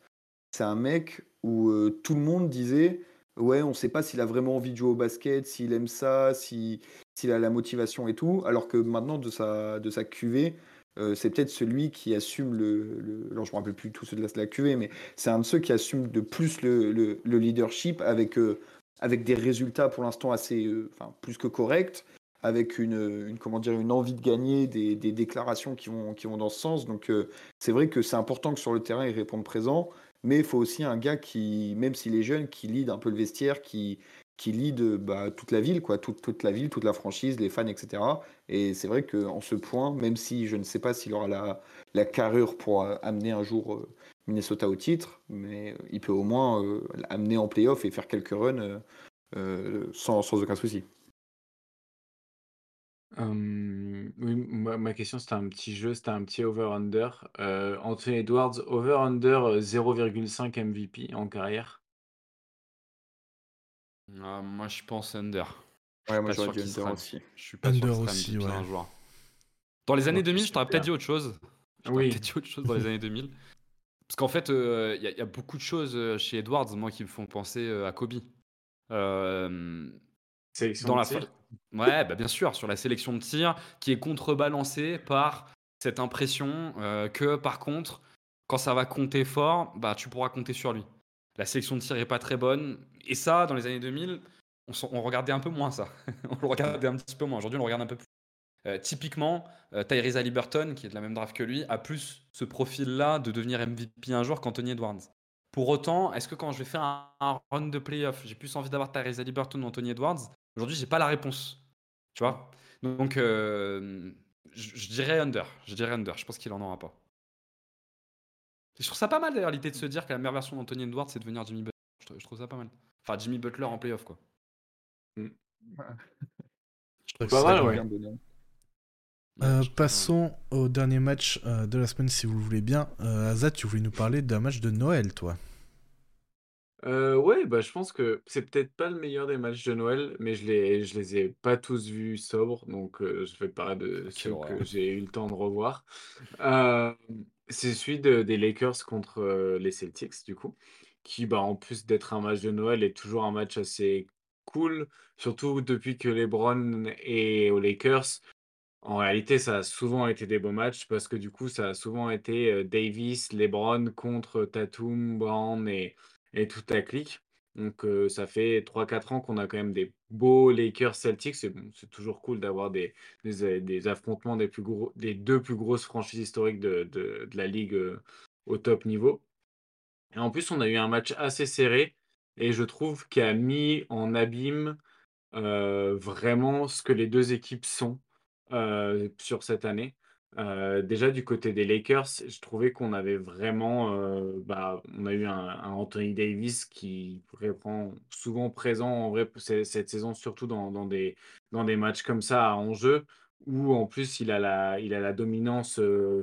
c'est un mec où tout le monde disait Ouais, on ne sait pas s'il a vraiment envie de jouer au basket, s'il aime ça, s'il a la motivation et tout. Alors que maintenant, de sa, de sa QV, euh, c'est peut-être celui qui assume le, je me rappelle plus tout ceux de la, QV, mais c'est un de ceux qui assume de plus le, leadership avec, euh, avec des résultats pour l'instant assez, euh, plus que corrects, avec une, comment dire, une envie de gagner, des, des déclarations qui vont, qui vont dans ce sens. Donc, c'est vrai que c'est important que sur le terrain, il réponde présent, mais il faut aussi un gars qui, même s'il est jeune, qui lead un peu le vestiaire, qui, qui lead bah, toute la ville, quoi, toute, la ville, toute la franchise, les fans, etc. Et c'est vrai qu'en ce point, même si je ne sais pas s'il aura la, la carrure pour euh, amener un jour euh, Minnesota au titre, mais euh, il peut au moins amener en playoff et faire quelques runs sans, sans, aucun souci. oui, ma, question c'était un petit jeu, c'était un petit over-under. Anthony Edwards, over-under 0,5 MVP en carrière. Ah, moi, je pense under. Ouais, moi, j'aurais dit under aussi. Je suis pas under sûr que aussi, ouais. un joueur. Dans les années 2000, je t'aurais peut-être dit autre chose. Je oui. peut-être dit autre chose dans les années 2000. Parce qu'en fait, il euh, y, a beaucoup de choses euh, chez Edwards, moi, qui me font penser euh, à Kobe. Euh, sélection dans de tir. Ouais, bah, bien sûr, sur la sélection de tir, qui est contrebalancée par cette impression que, par contre, quand ça va compter fort, bah, tu pourras compter sur lui. La sélection de tir est pas très bonne. Et ça, dans les années 2000, on, regardait un peu moins ça. [laughs] on le regardait un petit peu moins. Aujourd'hui, on le regarde un peu plus. Euh, typiquement, euh, Tyrese Liberton, qui est de la même draft que lui, a plus ce profil-là de devenir MVP un jour qu'Anthony Edwards. Pour autant, est-ce que quand je vais faire un, run de playoff, j'ai plus envie d'avoir Tyrese Liberton ou Anthony Edwards? Aujourd'hui, j'ai pas la réponse. Tu vois? Donc, euh, je, dirais under. Je dirais under. Je pense qu'il en aura pas. je trouve ça pas mal d'ailleurs l'idée de se dire que la meilleure version d'Anthony Edwards, c'est devenir Jimmy Butler. je trouve ça pas mal. Enfin, Jimmy Butler en playoff, quoi. Mm. Je trouve pas mal, ouais. Euh, passons au dernier match euh, de la semaine, si vous le voulez bien. Euh, Azad, tu voulais nous parler d'un match de Noël, toi euh, ouais, bah, je pense que c'est peut-être pas le meilleur des matchs de Noël, mais je les, je les ai pas tous vus sobres, donc je vais parler de ceux que j'ai eu le temps de revoir. c'est celui des Lakers contre les Celtics, du coup qui, bah, en plus d'être un match de Noël, est toujours un match assez cool, surtout depuis que LeBron est aux Lakers. En réalité, ça a souvent été des beaux matchs parce que du coup, ça a souvent été Davis, LeBron contre Tatum, Brown et, et toute la clique. Donc, ça fait 3-4 ans qu'on a quand même des beaux Lakers Celtics. C'est toujours cool d'avoir des, des, affrontements des, plus gros, deux plus grosses franchises historiques de, de la ligue au top niveau. Et en plus, on a eu un match assez serré et je trouve qu'il a mis en abîme vraiment ce que les deux équipes sont sur cette année. déjà du côté des Lakers, je trouvais qu'on avait vraiment, bah, on a eu un, Anthony Davis qui reprend souvent présent en vrai cette saison, surtout dans, des, dans des matchs comme ça à enjeu, où en plus il a la, il a la dominance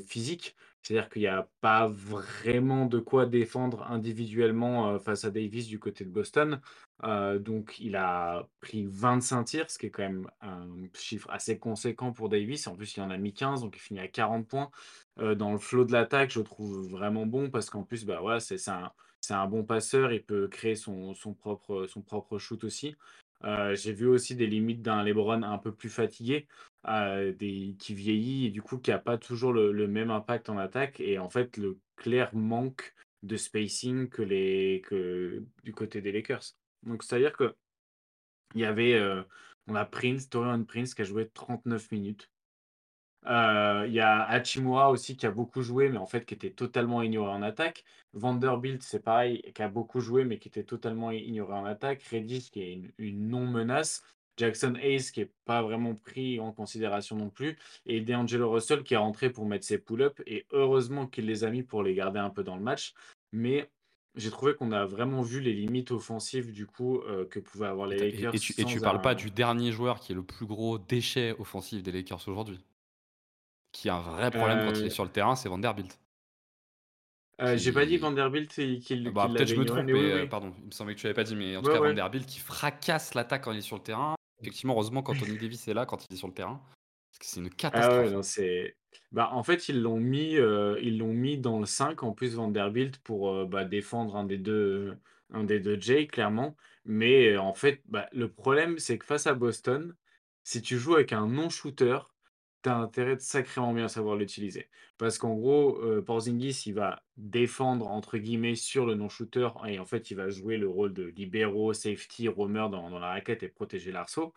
physique. C'est-à-dire qu'il n'y a pas vraiment de quoi défendre individuellement face à Davis du côté de Boston. donc, il a pris 25 tirs, ce qui est quand même un chiffre assez conséquent pour Davis. En plus, il en a mis 15, donc il finit à 40 points. dans le flot de l'attaque, je trouve vraiment bon parce qu'en plus, bah, c'est un, bon passeur, il peut créer son, son propre, son propre shoot aussi. Euh, j'ai vu aussi des limites d'un LeBron un peu plus fatigué, euh, qui vieillit et du coup qui n'a pas toujours le, même impact en attaque. Et en fait, le clair manque de spacing que, les, que du côté des Lakers. Donc, c'est-à-dire que il y avait, euh, on a Prince, Torian Prince qui a joué 39 minutes. Euh, il y a Hachimura aussi qui a beaucoup joué, mais en fait qui était totalement ignoré en attaque. Vanderbilt, c'est pareil, qui a beaucoup joué, mais qui était totalement ignoré en attaque. Reddish, qui est une, non-menace. Jackson Hayes, qui n'est pas vraiment pris en considération non plus. Et D'Angelo Russell, qui est rentré pour mettre ses pull-ups. Et heureusement qu'il les a mis pour les garder un peu dans le match. Mais j'ai trouvé qu'on a vraiment vu les limites offensives du coup euh, que pouvaient avoir les Lakers. Et, tu, et tu parles pas du dernier joueur qui est le plus gros déchet offensif des Lakers aujourd'hui qui a un vrai problème quand il est euh. sur le terrain, c'est Vanderbilt. Euh, J'ai pas dit Vanderbilt qu'il bah, Peut-être je me trompe, mais, euh, pardon, il me semblait que tu avais pas dit, mais en tout cas Vanderbilt qui fracasse l'attaque quand il est sur le terrain. Effectivement, heureusement quand Tony Davis est là, quand il est sur le terrain, parce que c'est une catastrophe. Ah ouais, bah, en fait, ils l'ont mis, ils l'ont mis dans le 5 en plus Vanderbilt pour bah, défendre un des deux, un des deux Jay clairement. Mais en fait, bah, le problème c'est que face à Boston, si tu joues avec un non-shooter, tu intérêt de sacrément bien savoir l'utiliser. Parce qu'en gros, euh, Porzingis, il va défendre, entre guillemets, sur le non-shooter, et en fait, il va jouer le rôle de libéraux, safety, roamer dans, la raquette et protéger l'arceau.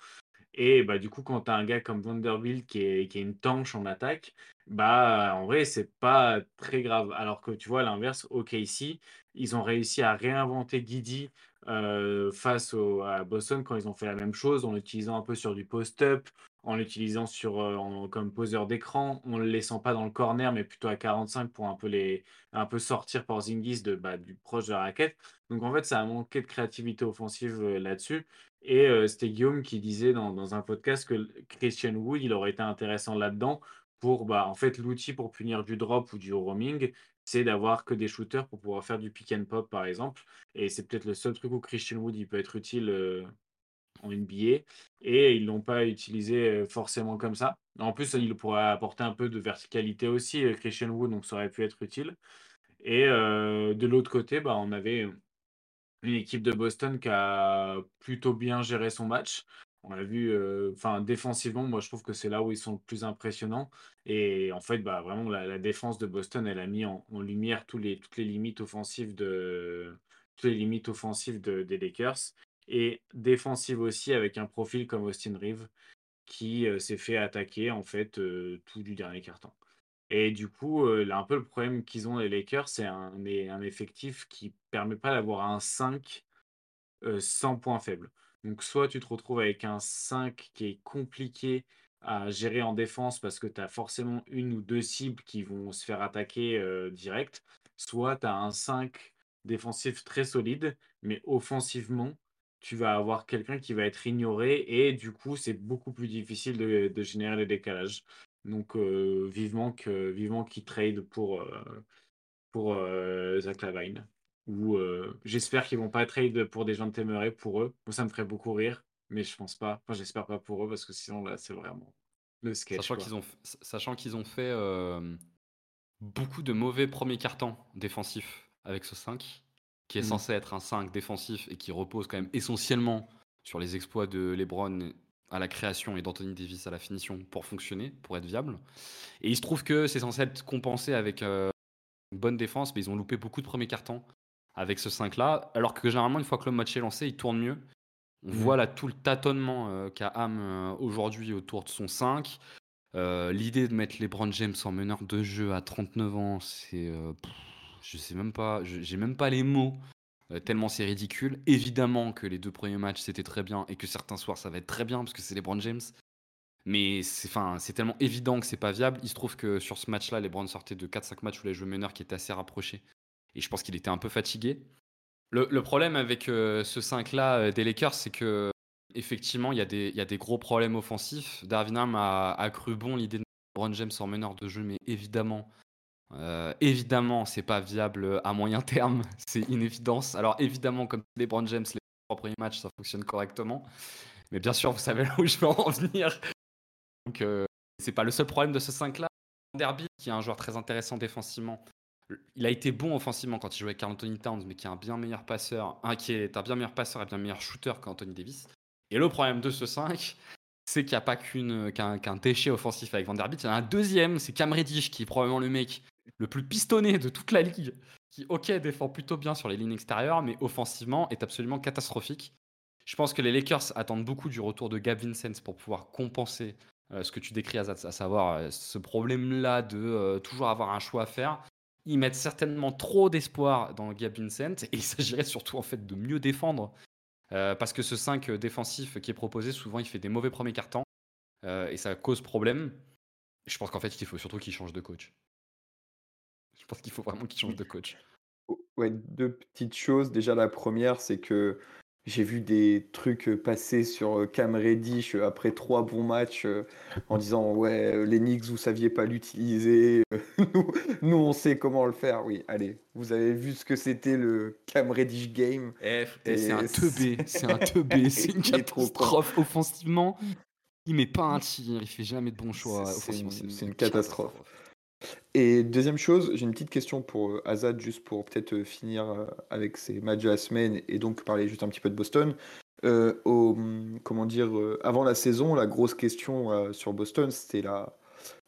Et bah, du coup, quand tu as un gars comme Vanderbilt qui est, qui une tanche en attaque, bah en vrai, c'est pas très grave. Alors que tu vois, à l'inverse, OKC, ils ont réussi à réinventer Guidi euh, face à Boston quand ils ont fait la même chose en l'utilisant un peu sur du post-up, en l'utilisant euh, comme poseur d'écran, en le laissant pas dans le corner, mais plutôt à 45 pour un peu, les, un peu sortir par Zingis de, bah, du proche de la raquette. Donc en fait, ça a manqué de créativité offensive euh, là-dessus. Et c'était Guillaume qui disait dans, dans, un podcast que Christian Wood, il aurait été intéressant là-dedans pour, bah, en fait, l'outil pour punir du drop ou du roaming, c'est d'avoir que des shooters pour pouvoir faire du pick and pop, par exemple. Et c'est peut-être le seul truc où Christian Wood il peut être utile euh, en NBA. Et ils ne l'ont pas utilisé euh, forcément comme ça. En plus, il pourrait apporter un peu de verticalité aussi, euh, Christian Wood, donc ça aurait pu être utile. Et de l'autre côté, bah, on avait une équipe de Boston qui a plutôt bien géré son match. On a vu, euh, enfin, défensivement, moi, je trouve que c'est là où ils sont le plus impressionnants. Et en fait, bah, vraiment, la, défense de Boston, elle a mis en, lumière toutes les limites offensives de toutes les limites offensives des Lakers. Et défensive aussi, avec un profil comme Austin Reeves, qui euh, s'est fait attaquer, en fait, euh, tout du dernier carton. Et du coup, là, un peu le problème qu'ils ont, les Lakers, c'est un, un effectif qui permet pas d'avoir un 5 sans point faible. Donc, soit tu te retrouves avec un 5 qui est compliqué à gérer en défense parce que tu as forcément une ou deux cibles qui vont se faire attaquer euh, direct, soit tu as un 5 défensif très solide, mais offensivement, tu vas avoir quelqu'un qui va être ignoré et du coup, c'est beaucoup plus difficile de, générer le décalage. Donc, euh, vivement que vivement qu'ils trade pour, euh, pour Zach Lavine. Ou euh, j'espère qu'ils vont pas trade pour des gens de Temeray pour eux. Moi, ça me ferait beaucoup rire, mais je pense pas. Enfin, j'espère pas pour eux parce que sinon là, c'est vraiment le sketch. Sachant qu'ils ont, sachant qu'ils ont fait euh, beaucoup de mauvais premiers cartons défensifs avec ce 5, qui est mmh. censé être un 5 défensif et qui repose quand même essentiellement sur les exploits de LeBron à la création et d'Anthony Davis à la finition pour fonctionner, pour être viable. Et il se trouve que c'est censé être compensé avec euh, une bonne défense, mais ils ont loupé beaucoup de premiers cartons avec ce 5-là. Alors que généralement, une fois que le match est lancé, il tourne mieux. On mm. voit là tout le tâtonnement euh, qu'a Ham euh, aujourd'hui autour de son 5. Euh, l'idée de mettre LeBron James en meneur de jeu à 39 ans, c'est. Je sais même pas, j'ai même pas les mots, tellement c'est ridicule. Évidemment que les deux premiers matchs c'était très bien et que certains soirs ça va être très bien parce que c'est LeBron James. Mais c'est tellement évident que c'est pas viable. Il se trouve que sur ce match-là, LeBron sortait de 4-5 matchs où les jeux meneurs qui étaient assez rapprochés. Et je pense qu'il était un peu fatigué. Le, problème avec euh, ce 5-là euh, des Lakers, c'est que effectivement, il y, a des, a gros problèmes offensifs. Darwin a, cru bon l'idée de LeBron James en meneur de jeu, mais évidemment, euh, évidemment, c'est pas viable à moyen terme. [laughs] C'est une évidence. Alors évidemment, comme LeBron James, les trois premiers matchs, ça fonctionne correctement. Mais bien sûr, vous savez là où je veux en venir. Donc, c'est pas le seul problème de ce 5-là. Derby, qui est un joueur très intéressant défensivement, il a été bon offensivement quand il jouait avec Anthony Towns, mais qui est un bien meilleur passeur, un qui est un bien meilleur passeur et bien meilleur shooter qu'Anthony Davis. Et le problème de ce 5, c'est qu'il n'y a pas qu'un déchet offensif avec Vanderbilt. Il y en a un deuxième, c'est Cam Reddish, qui est probablement le mec le plus pistonné de toute la ligue, qui, ok, défend plutôt bien sur les lignes extérieures, mais offensivement est absolument catastrophique. Je pense que les Lakers attendent beaucoup du retour de Gab Vincent pour pouvoir compenser euh, ce que tu décris, à savoir euh, ce problème-là de euh, toujours avoir un choix à faire. Ils mettent certainement trop d'espoir dans Gab Vincent et il s'agirait surtout en fait de mieux défendre parce que ce 5 défensif qui est proposé, souvent il fait des mauvais premiers cartons et ça cause problème. Je pense qu'en fait il faut surtout qu'il change de coach. Je pense qu'il faut vraiment qu'il change de coach. Ouais, deux petites choses. Déjà, la première, c'est que j'ai vu des trucs passer sur Cam Reddish après trois bons matchs en disant ouais les Knicks vous saviez pas l'utiliser [laughs] nous, on sait comment le faire oui allez vous avez vu ce que c'était le Cam Reddish game eh, eh, c'est un [laughs] teubé c'est un teubé [laughs] c'est une catastrophe offensivement il met pas un tir il fait jamais de bons choix c'est une, catastrophe. Et deuxième chose, j'ai une petite question pour euh, Azad, juste pour peut-être euh, finir euh, avec ces matchs de la semaine et donc parler juste un petit peu de Boston. hum, comment dire, avant la saison, la grosse question sur Boston, c'était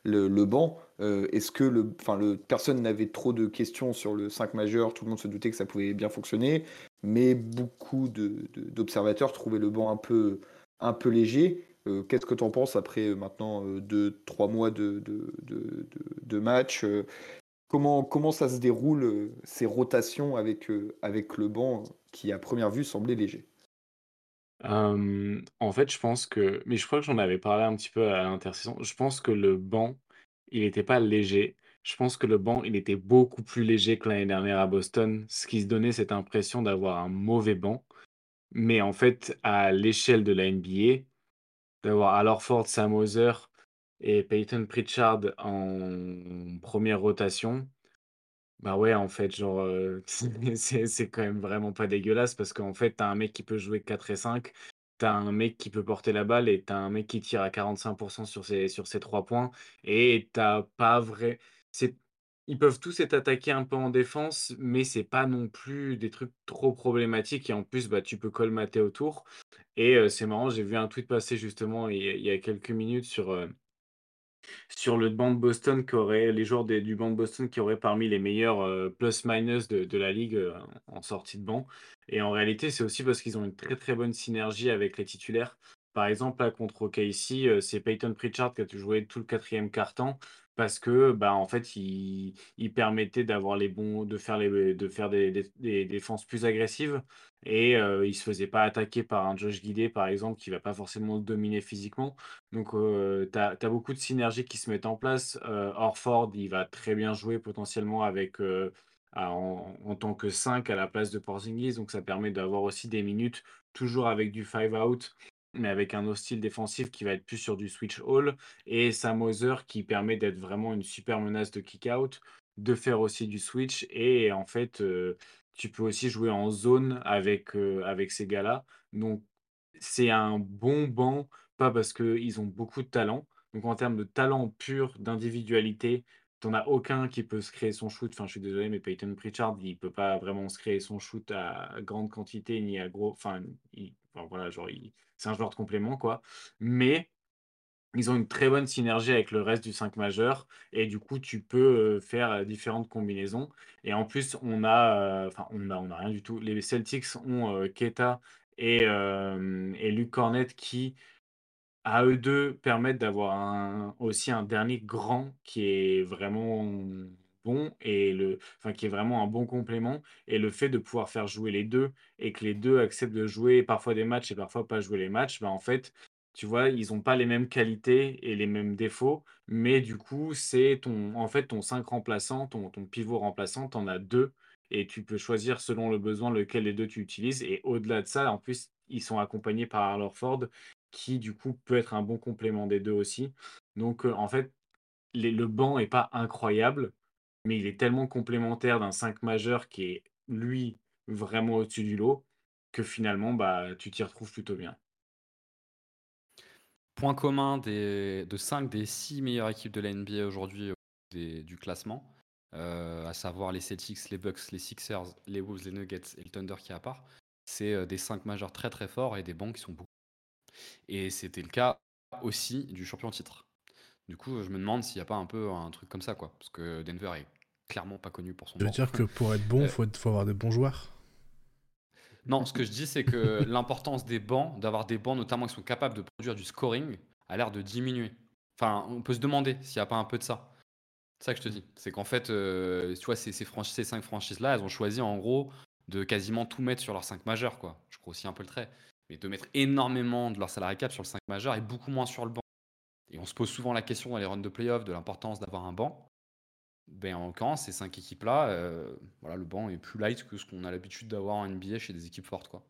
le, le banc. Est-ce que le, le, personne n'avait trop de questions sur le 5 majeur Tout le monde se doutait que ça pouvait bien fonctionner, mais beaucoup d'observateurs trouvaient le banc un peu, un peu léger. Euh, qu'est-ce que tu en penses après euh, maintenant 2-3 euh, mois de, de, de, de match comment, comment ça se déroule ces rotations avec, avec le banc qui à première vue semblait léger? En fait, je pense que, mais je crois que j'en avais parlé un petit peu à l'intersaison. Je pense que le banc, il n'était pas léger. Je pense que le banc, il était beaucoup plus léger que l'année dernière à Boston, ce qui se donnait cette impression d'avoir un mauvais banc. Mais en fait, à l'échelle de la NBA, d'avoir Al Ford, Sam Hauser et Peyton Pritchard en première rotation, bah ouais, en fait, genre, [laughs] c'est quand même vraiment pas dégueulasse parce qu'en fait, t'as un mec qui peut jouer 4 et 5, t'as un mec qui peut porter la balle et t'as un mec qui tire à 45% sur ses, sur ses 3 points et t'as pas vrai. Ils peuvent tous être attaqués un peu en défense, mais c'est pas non plus des trucs trop problématiques et en plus, bah, tu peux colmater autour. Et c'est marrant, j'ai vu un tweet passer justement il y a quelques minutes sur, sur le banc de Boston qui aurait les joueurs du banc de Boston qui auraient parmi les meilleurs, plus-minus de la ligue, en sortie de banc et en réalité, c'est aussi parce qu'ils ont une très, très bonne synergie avec les titulaires. Par exemple, là, contre OKC, c'est Peyton Pritchard qui a joué tout le quatrième quart-temps parce que bah en fait il, permettait d'avoir les bons de faire les de faire des, défenses plus agressives et euh, il se faisait pas attaquer par un Josh Guidé par exemple qui va pas forcément dominer physiquement. Donc euh, tu as, beaucoup de synergies qui se mettent en place. Euh, Orford il va très bien jouer potentiellement avec euh, en, en, tant que 5 à la place de Porzingis. Donc ça permet d'avoir aussi des minutes toujours avec du 5 out mais avec un hostile défensif qui va être plus sur du switch all, et Sam Hauser qui permet d'être vraiment une super menace de kick-out, de faire aussi du switch, et en fait, euh, tu peux aussi jouer en zone avec, euh, avec ces gars-là. Donc, c'est un bon banc, pas parce qu'ils ont beaucoup de talent. Donc, en termes de talent pur, d'individualité, t'en as aucun qui peut se créer son shoot. Enfin, je suis désolé, mais Peyton Pritchard, il peut pas vraiment se créer son shoot à grande quantité ni à gros. Enfin, voilà, genre, c'est un joueur de complément, quoi. Mais ils ont une très bonne synergie avec le reste du 5 majeur. Et du coup tu peux faire différentes combinaisons. Et en plus on a enfin on a on a rien du tout. Les Celtics ont Keta et, et Luke Cornett qui à eux deux permettent d'avoir aussi un dernier grand qui est vraiment bon et le, qui est vraiment un bon complément. Et le fait de pouvoir faire jouer les deux et que les deux acceptent de jouer parfois des matchs et parfois pas jouer les matchs, bah, en fait, tu vois, ils n'ont pas les mêmes qualités et les mêmes défauts, mais du coup, c'est ton, en fait, ton 5 remplaçant, ton, pivot remplaçant, tu en as deux et tu peux choisir selon le besoin lequel des deux tu utilises. Et au-delà de ça, en plus, ils sont accompagnés par Arlor Ford qui du coup peut être un bon complément des deux aussi. Donc en fait, le banc est pas incroyable, mais il est tellement complémentaire d'un 5 majeur qui est lui vraiment au-dessus du lot que finalement bah, tu t'y retrouves plutôt bien. Point commun de 5 des 6 meilleures équipes de la NBA aujourd'hui du classement. à savoir les Celtics, les Bucks, les Sixers, les Wolves, les Nuggets et le Thunder qui est à part, c'est des 5 majeurs très très forts et des bancs qui sont beaucoup. Et c'était le cas aussi du champion titre. Du coup, je me demande s'il n'y a pas un peu un truc comme ça, quoi. Parce que Denver est clairement pas connu pour son Je veux dire que pour être bon, il faut, faut avoir des bons joueurs Non, ce que je dis, c'est que [laughs] l'importance des bancs, d'avoir des bancs notamment qui sont capables de produire du scoring, a l'air de diminuer. Enfin, on peut se demander s'il n'y a pas un peu de ça. C'est ça que je te dis. C'est qu'en fait, euh, tu vois, ces, ces, ces cinq franchises-là, elles ont choisi en gros de quasiment tout mettre sur leurs cinq majeurs, quoi. Je crois aussi un peu le trait. Mais de mettre énormément de leur salarié cap sur le 5 majeur et beaucoup moins sur le banc. Et on se pose souvent la question dans les runs de playoff de l'importance d'avoir un banc. Ben, en l'occurrence, ces cinq équipes-là, euh, voilà, le banc est plus light que ce qu'on a l'habitude d'avoir en NBA chez des équipes fortes. Quoi.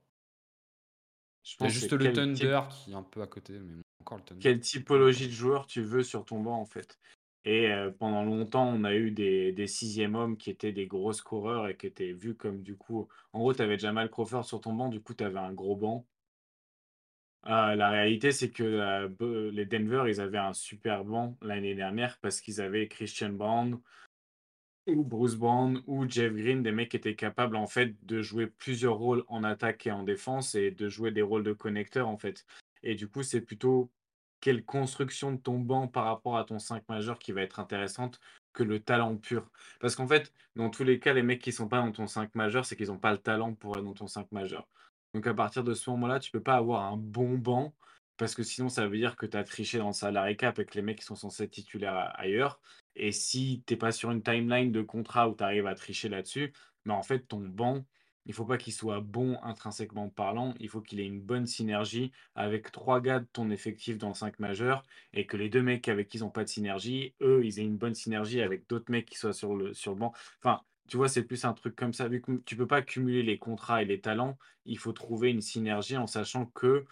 Je pense juste le Thunder qui est un peu à côté, mais encore le Thunder. Quelle typologie de joueur tu veux sur ton banc en fait Et euh, pendant longtemps, on a eu des, des sixième hommes qui étaient des gros scoreurs et qui étaient vus comme du coup. En gros, tu avais Jamal Crawford sur ton banc, du coup, tu avais un gros banc. Euh, la réalité, c'est que les Denver, ils avaient un super banc l'année dernière parce qu'ils avaient Christian Brown, ou Bruce Brown ou Jeff Green, des mecs qui étaient capables en fait de jouer plusieurs rôles en attaque et en défense et de jouer des rôles de connecteur en fait. Et du coup, c'est plutôt quelle construction de ton banc par rapport à ton 5 majeur qui va être intéressante que le talent pur. Parce qu'en fait, dans tous les cas, les mecs qui sont pas dans ton 5 majeur, c'est qu'ils n'ont pas le talent pour être dans ton 5 majeur. Donc à partir de ce moment-là, tu peux pas avoir un bon banc parce que sinon ça veut dire que tu as triché dans le salarié cap que les mecs qui sont censés être titulaires ailleurs. Et si t'es pas sur une timeline de contrat où tu arrives à tricher là-dessus, mais en fait ton banc, il faut pas qu'il soit bon intrinsèquement parlant, il faut qu'il ait une bonne synergie avec trois gars de ton effectif dans le 5 majeur et que les deux mecs avec qui ils n'ont pas de synergie, eux, ils aient une bonne synergie avec d'autres mecs qui soient sur le, sur le banc. Enfin, tu vois, c'est plus un truc comme ça. Vu que tu peux pas cumuler les contrats et les talents, il faut trouver une synergie en sachant que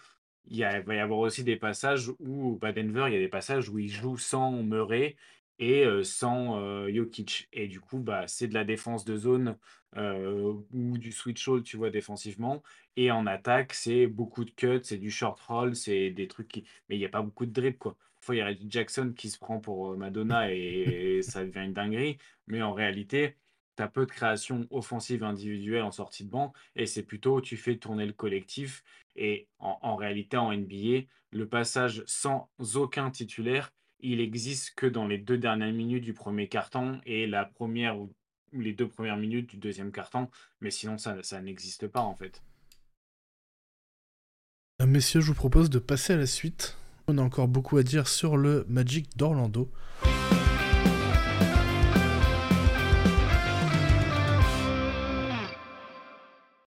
il, va y avoir aussi des passages où, bah, Denver, il y a des passages où il joue sans Murray et sans Jokic. Et du coup, bah, c'est de la défense de zone ou du switch hold, tu vois, défensivement. Et en attaque, c'est beaucoup de cuts, c'est du short roll, c'est des trucs qui. Mais il n'y a pas beaucoup de dribble, quoi. Il y a Jackson qui se prend pour Madonna et, ça devient une dinguerie. Mais en réalité, tu peu de création offensive individuelle en sortie de banc et c'est plutôt tu fais tourner le collectif. Et en, en réalité, en NBA, le passage sans aucun titulaire, il existe que dans les deux dernières minutes du premier carton et la première ou les deux premières minutes du deuxième carton, mais sinon ça, ça n'existe pas en fait. Euh, messieurs, je vous propose de passer à la suite. On a encore beaucoup à dire sur le Magic d'Orlando.